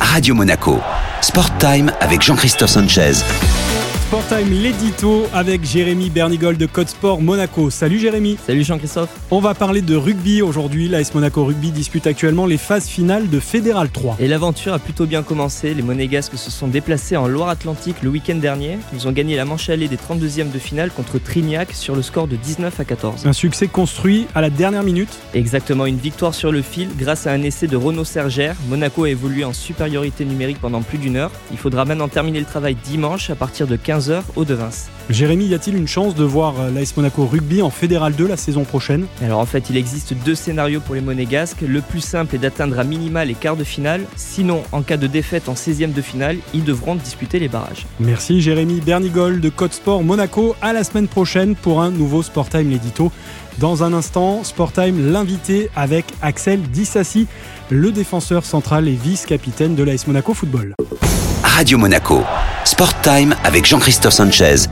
Radio Monaco. Sport Time avec Jean-Christophe Sanchez. Sport Time, l'édito avec Jérémy Bernigol de Code Sport Monaco. Salut Jérémy. Salut Jean-Christophe. On va parler de rugby aujourd'hui. L'AS Monaco Rugby dispute actuellement les phases finales de Fédéral 3. Et l'aventure a plutôt bien commencé. Les Monégasques se sont déplacés en Loire-Atlantique le week-end dernier. Ils ont gagné la manche allée des 32e de finale contre Trignac sur le score de 19 à 14. Un succès construit à la dernière minute. Exactement, une victoire sur le fil grâce à un essai de Renaud Sergère. Monaco a évolué en supériorité numérique pendant plus d'une heure. Il faudra maintenant terminer le travail dimanche à partir de 15h au de Vince. Jérémy, y a-t-il une chance de voir l'AS Monaco Rugby en Fédéral 2 la saison prochaine? Alors en fait, il existe deux scénarios pour les Monégasques. Le plus simple est d'atteindre à minima les quarts de finale. Sinon, en cas de défaite en 16e de finale, ils devront disputer les barrages. Merci Jérémy Bernigol de Code Sport Monaco. À la semaine prochaine pour un nouveau Sport Time l'édito. Dans un instant, Sport Time l'invité avec Axel Dissassi, le défenseur central et vice-capitaine de l'AS Monaco Football. Radio Monaco. Sport Time avec Jean-Christophe Sanchez